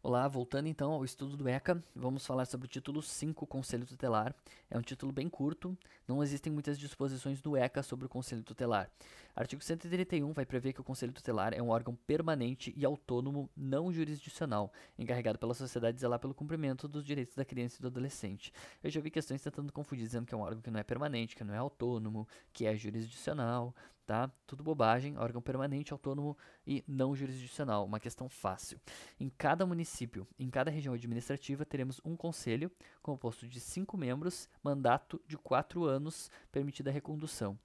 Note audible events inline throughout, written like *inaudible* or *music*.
Olá, voltando então ao estudo do ECA, vamos falar sobre o título 5, Conselho Tutelar. É um título bem curto, não existem muitas disposições do ECA sobre o Conselho Tutelar. Artigo 131 vai prever que o Conselho Tutelar é um órgão permanente e autônomo não jurisdicional, encarregado pela sociedade de zelar pelo cumprimento dos direitos da criança e do adolescente. Eu já vi questões tentando confundir, dizendo que é um órgão que não é permanente, que não é autônomo, que é jurisdicional, tá? Tudo bobagem, órgão permanente, autônomo e não jurisdicional, uma questão fácil. Em cada município, em cada região administrativa, teremos um conselho composto de cinco membros, mandato de quatro anos, permitida a recondução.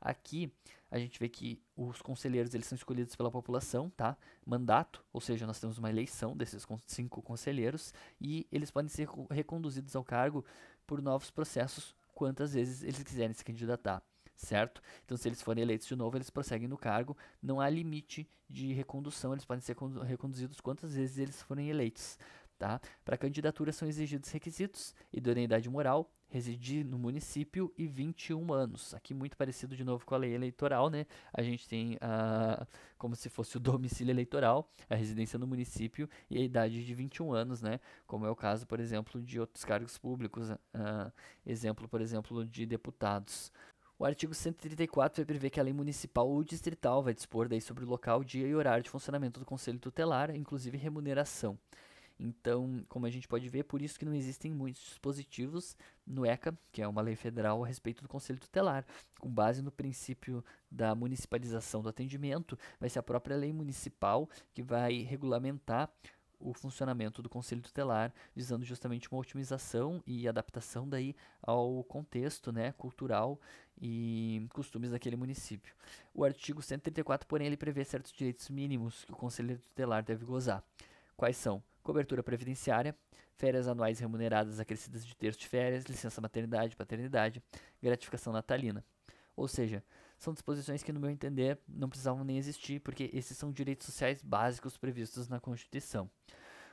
Aqui a gente vê que os conselheiros eles são escolhidos pela população, tá? Mandato, ou seja, nós temos uma eleição desses cinco conselheiros e eles podem ser reconduzidos ao cargo por novos processos quantas vezes eles quiserem se candidatar certo? Então, se eles forem eleitos de novo, eles prosseguem no cargo, não há limite de recondução, eles podem ser reconduzidos quantas vezes eles forem eleitos, tá? Para candidatura são exigidos requisitos, idoneidade moral, residir no município e 21 anos. Aqui muito parecido de novo com a lei eleitoral, né? A gente tem a, como se fosse o *laughs* domicílio eleitoral, a residência no município e a idade de 21 anos, né? Como é o caso, por exemplo, de outros cargos públicos, uh, exemplo, por exemplo, de deputados. O artigo 134 vai prever que a lei municipal ou distrital vai dispor daí sobre o local, dia e horário de funcionamento do conselho tutelar, inclusive remuneração. Então, como a gente pode ver, por isso que não existem muitos dispositivos no ECA, que é uma lei federal a respeito do conselho tutelar. Com base no princípio da municipalização do atendimento, vai ser a própria lei municipal que vai regulamentar o funcionamento do conselho tutelar, visando justamente uma otimização e adaptação daí ao contexto né, cultural e costumes daquele município. O artigo 134, porém, ele prevê certos direitos mínimos que o conselheiro tutelar deve gozar. Quais são? Cobertura previdenciária, férias anuais remuneradas acrescidas de terço de férias, licença maternidade paternidade, gratificação natalina. Ou seja, são disposições que, no meu entender, não precisavam nem existir, porque esses são direitos sociais básicos previstos na Constituição.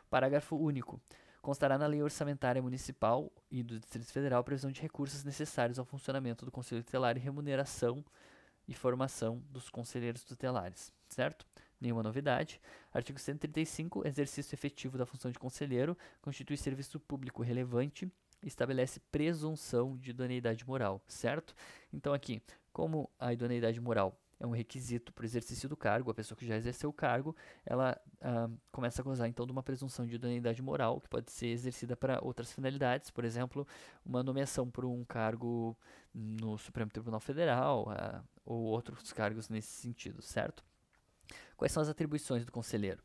Parágrafo único. Constará na Lei Orçamentária Municipal e do Distrito Federal a previsão de recursos necessários ao funcionamento do Conselho Tutelar e remuneração e formação dos conselheiros tutelares, certo? Nenhuma novidade. Artigo 135. Exercício efetivo da função de conselheiro constitui serviço público relevante estabelece presunção de idoneidade moral, certo? Então aqui, como a idoneidade moral é um requisito para o exercício do cargo, a pessoa que já exerceu o cargo, ela ah, começa a gozar então de uma presunção de idoneidade moral, que pode ser exercida para outras finalidades, por exemplo, uma nomeação para um cargo no Supremo Tribunal Federal, ah, ou outros cargos nesse sentido, certo? Quais são as atribuições do conselheiro?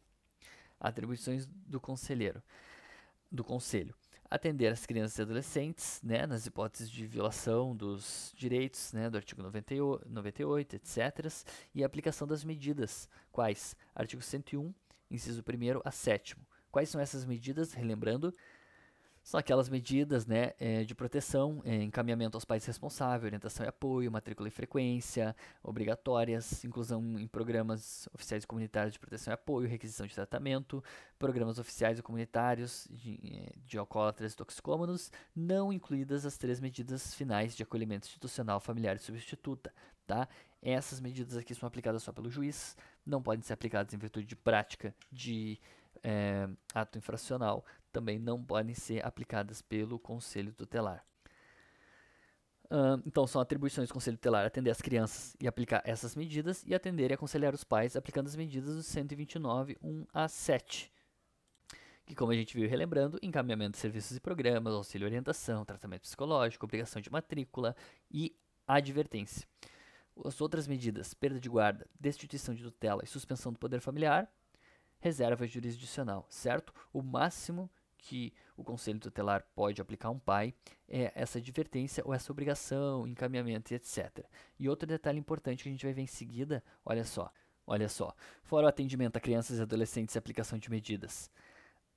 Atribuições do conselheiro, do conselho atender as crianças e adolescentes, né, nas hipóteses de violação dos direitos, né, do artigo 98, 98 etc., e a aplicação das medidas, quais? Artigo 101, inciso 1 a 7 Quais são essas medidas? Relembrando, são aquelas medidas né, é, de proteção, é, encaminhamento aos pais responsáveis, orientação e apoio, matrícula e frequência, obrigatórias, inclusão em programas oficiais e comunitários de proteção e apoio, requisição de tratamento, programas oficiais e comunitários de, é, de alcoólatras e toxicômanos, não incluídas as três medidas finais de acolhimento institucional, familiar e substituta. Tá? Essas medidas aqui são aplicadas só pelo juiz, não podem ser aplicadas em virtude de prática de é, ato infracional, também não podem ser aplicadas pelo Conselho Tutelar. Uh, então, são atribuições do Conselho Tutelar atender as crianças e aplicar essas medidas, e atender e aconselhar os pais aplicando as medidas do 129, 1 a 7. Que, como a gente viu relembrando, encaminhamento de serviços e programas, auxílio e orientação, tratamento psicológico, obrigação de matrícula e advertência. As outras medidas, perda de guarda, destituição de tutela e suspensão do poder familiar, reserva jurisdicional, certo? O máximo que o conselho tutelar pode aplicar a um pai é essa advertência ou essa obrigação, encaminhamento e etc. E outro detalhe importante que a gente vai ver em seguida, olha só, olha só, fora o atendimento a crianças e adolescentes e aplicação de medidas,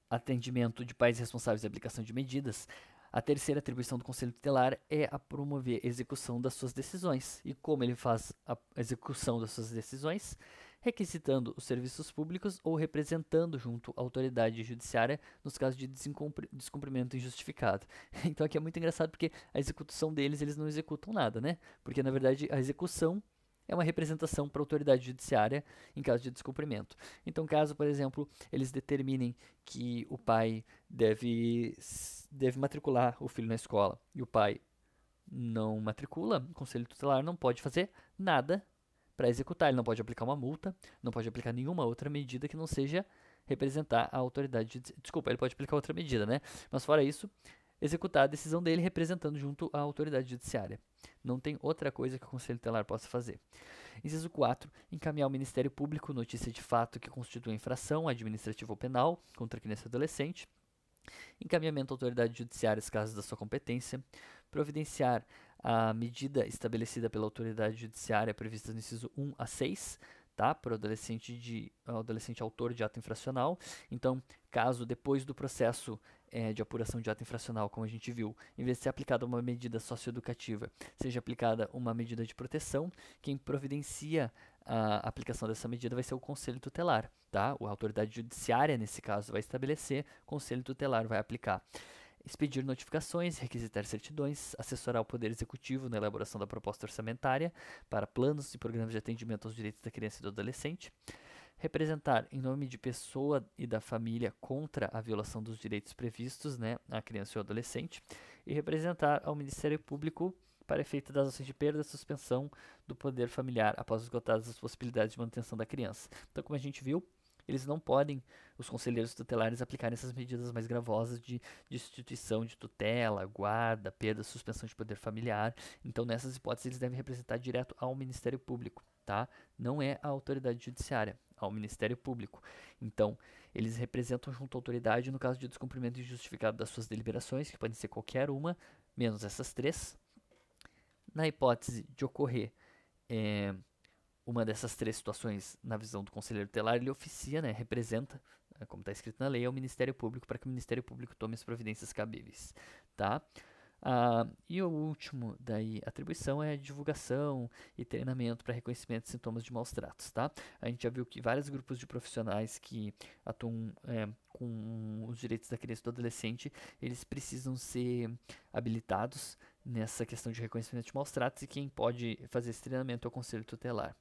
atendimento de pais responsáveis e aplicação de medidas, a terceira atribuição do Conselho Tutelar é a promover a execução das suas decisões. E como ele faz a execução das suas decisões? Requisitando os serviços públicos ou representando junto à autoridade judiciária nos casos de descumprimento injustificado. *laughs* Então aqui é muito engraçado porque a execução deles, eles não executam nada, né? Porque na verdade a execução é uma representação para a autoridade judiciária em caso de descumprimento. Então, caso, por exemplo, eles determinem que o pai deve, deve matricular o filho na escola e o pai não matricula, o conselho tutelar não pode fazer nada para executar. Ele não pode aplicar uma multa, não pode aplicar nenhuma outra medida que não seja representar a autoridade. Desculpa, ele pode aplicar outra medida, né? Mas fora isso, executar a decisão dele representando junto à autoridade judiciária. Não tem outra coisa que o Conselho Tutelar possa fazer. Inciso 4. Encaminhar ao Ministério Público notícia de fato que constitui infração administrativa ou penal contra criança e adolescente. Encaminhamento à autoridade judiciária casos da sua competência. Providenciar a medida estabelecida pela autoridade judiciária prevista no inciso 1 a 6, tá? Para o adolescente, de, adolescente autor de ato infracional. Então, caso depois do processo é, de apuração de ato infracional, como a gente viu, em vez de ser aplicada uma medida socioeducativa, seja aplicada uma medida de proteção, quem providencia a aplicação dessa medida vai ser o Conselho Tutelar, tá? A autoridade judiciária, nesse caso, vai estabelecer, o Conselho Tutelar vai aplicar expedir notificações, requisitar certidões, assessorar o Poder Executivo na elaboração da proposta orçamentária para planos e programas de atendimento aos direitos da criança e do adolescente, representar em nome de pessoa e da família contra a violação dos direitos previstos né, à criança e ao adolescente, e representar ao Ministério Público para efeito das ações de perda e suspensão do poder familiar após esgotadas as possibilidades de manutenção da criança. Então, como a gente viu, eles não podem, os conselheiros tutelares, aplicarem essas medidas mais gravosas de, de instituição de tutela, guarda, perda, suspensão de poder familiar. Então, nessas hipóteses, eles devem representar direto ao Ministério Público, tá? Não é a autoridade judiciária, ao Ministério Público. Então, eles representam junto à autoridade no caso de descumprimento injustificado das suas deliberações, que podem ser qualquer uma, menos essas três. Na hipótese de ocorrer é, uma dessas três situações na visão do conselheiro tutelar, ele oficia, né, representa, né, como está escrito na lei, ao Ministério Público para que o Ministério Público tome as providências cabíveis, tá? Ah, e o último daí atribuição é divulgação e treinamento para reconhecimento de sintomas de maus tratos, tá? A gente já viu que vários grupos de profissionais que atuam é, com os direitos da criança e do adolescente, eles precisam ser habilitados nessa questão de reconhecimento de maus tratos e quem pode fazer esse treinamento é o Conselho Tutelar.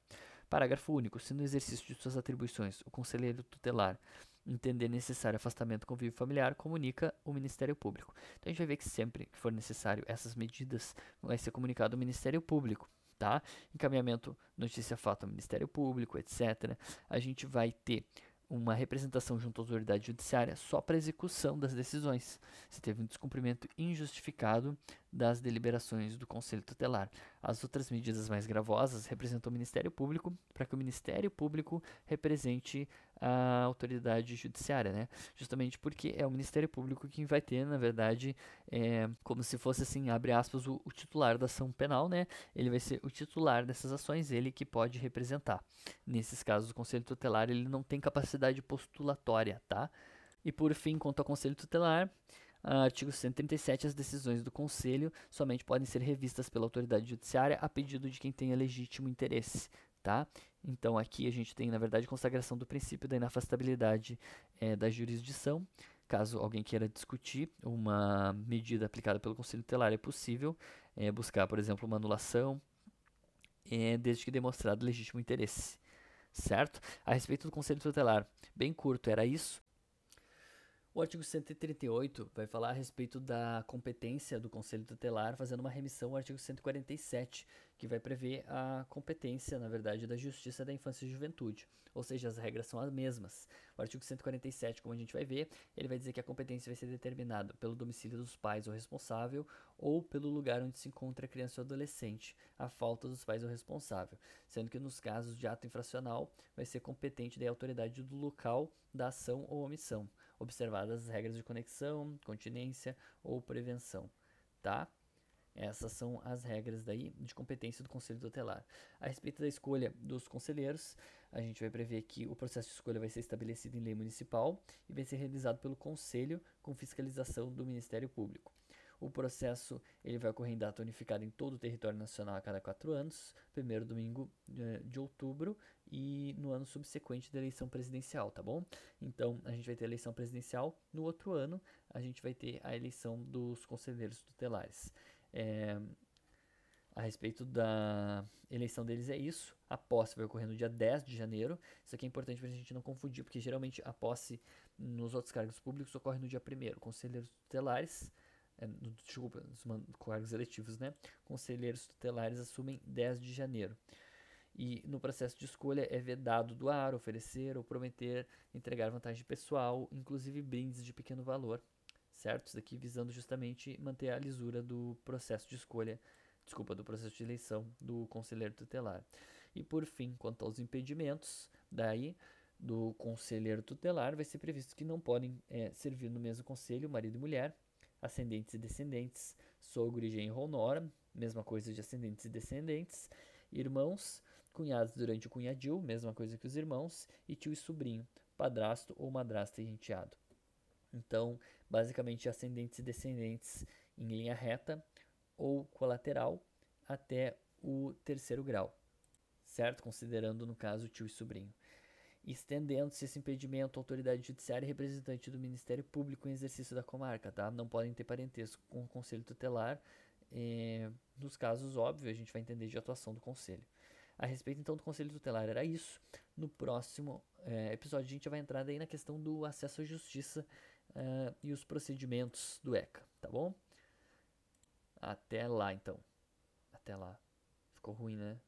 Parágrafo único. Se no exercício de suas atribuições o conselheiro tutelar entender necessário afastamento do convívio familiar, comunica o Ministério Público. Então a gente vai ver que sempre que for necessário essas medidas, vai ser comunicado ao Ministério Público. Tá? Encaminhamento, notícia fato ao Ministério Público, etc. A gente vai ter uma representação junto à autoridade judiciária só para execução das decisões, se teve um descumprimento injustificado das deliberações do Conselho Tutelar. As outras medidas mais gravosas representam o Ministério Público, para que o Ministério Público represente a autoridade judiciária, né? Justamente porque é o Ministério Público quem vai ter, na verdade, é, como se fosse assim, abre aspas, o, o, titular da ação penal, né? Ele vai ser o titular dessas ações, ele que pode representar. Nesses casos, o Conselho Tutelar ele não tem capacidade postulatória, tá? E por fim, quanto ao Conselho Tutelar, artigo 137, as decisões do Conselho somente podem ser revistas pela autoridade judiciária a pedido de quem tenha legítimo interesse, tá? Então aqui a gente tem, na verdade, consagração do princípio da inafastabilidade é, da jurisdição. Caso alguém queira discutir uma medida aplicada pelo Conselho Tutelar, é possível é, buscar, por exemplo, uma anulação, é, desde que demonstrado legítimo interesse. Certo? A respeito do Conselho Tutelar, bem curto, era isso. O artigo 138 vai falar a respeito da competência do Conselho Tutelar, fazendo uma remissão ao artigo 147, que vai prever a competência, na verdade, da Justiça da Infância e Juventude. Ou seja, as regras são as mesmas. O artigo 147, como a gente vai ver, ele vai dizer que a competência vai ser determinada pelo domicílio dos pais ou responsável ou pelo lugar onde se encontra a criança ou adolescente, a falta dos pais ou responsável, sendo que nos casos de ato infracional vai ser competente da autoridade do local da ação ou omissão observadas as regras de conexão, continência ou prevenção, tá? Essas são as regras daí de competência do Conselho Tutelar. A respeito da escolha dos conselheiros, a gente vai prever que o processo de escolha vai ser estabelecido em lei municipal e vai ser realizado pelo Conselho com fiscalização do Ministério Público. O processo ele vai ocorrer em data unificada em todo o território nacional a cada quatro anos, primeiro domingo eh, de outubro e no ano subsequente da eleição presidencial, tá bom? Então a gente vai ter a eleição presidencial, no outro ano a gente vai ter a eleição dos conselheiros tutelares. É, a respeito da eleição deles é isso. A posse vai ocorrer no dia 10 de janeiro. Isso aqui é importante para a gente não confundir, porque geralmente a posse nos outros cargos públicos ocorre no dia 1 Conselheiros tutelares, é, desculpa, nos cargos eletivos, né? Conselheiros tutelares assumem 10 de janeiro. E no processo de escolha é vedado doar, oferecer ou prometer entregar vantagem pessoal, inclusive brindes de pequeno valor, certo? Isso daqui visando justamente manter a lisura do processo de escolha desculpa, do processo de eleição do conselheiro tutelar. E por fim, quanto aos impedimentos, daí do conselheiro tutelar vai ser previsto que não podem é, servir no mesmo conselho marido e mulher, ascendentes e descendentes, sogro e genro nora, mesma coisa de ascendentes e descendentes, irmãos, cunhados durante o cunhadil, mesma coisa que os irmãos, e tio e sobrinho, padrasto ou madrasta e enteado. Então, basicamente, ascendentes e descendentes em linha reta, ou colateral até o terceiro grau, certo? Considerando, no caso, tio e sobrinho. Estendendo-se esse impedimento à autoridade judiciária e representante do Ministério Público em exercício da comarca, tá? Não podem ter parentesco com o Conselho Tutelar. Eh, nos casos óbvios, a gente vai entender de atuação do Conselho. A respeito, então, do Conselho Tutelar era isso. No próximo eh, episódio, a gente vai entrar daí na questão do acesso à justiça eh, e os procedimentos do ECA, tá bom? Até lá, então. Até lá. Ficou ruim, né?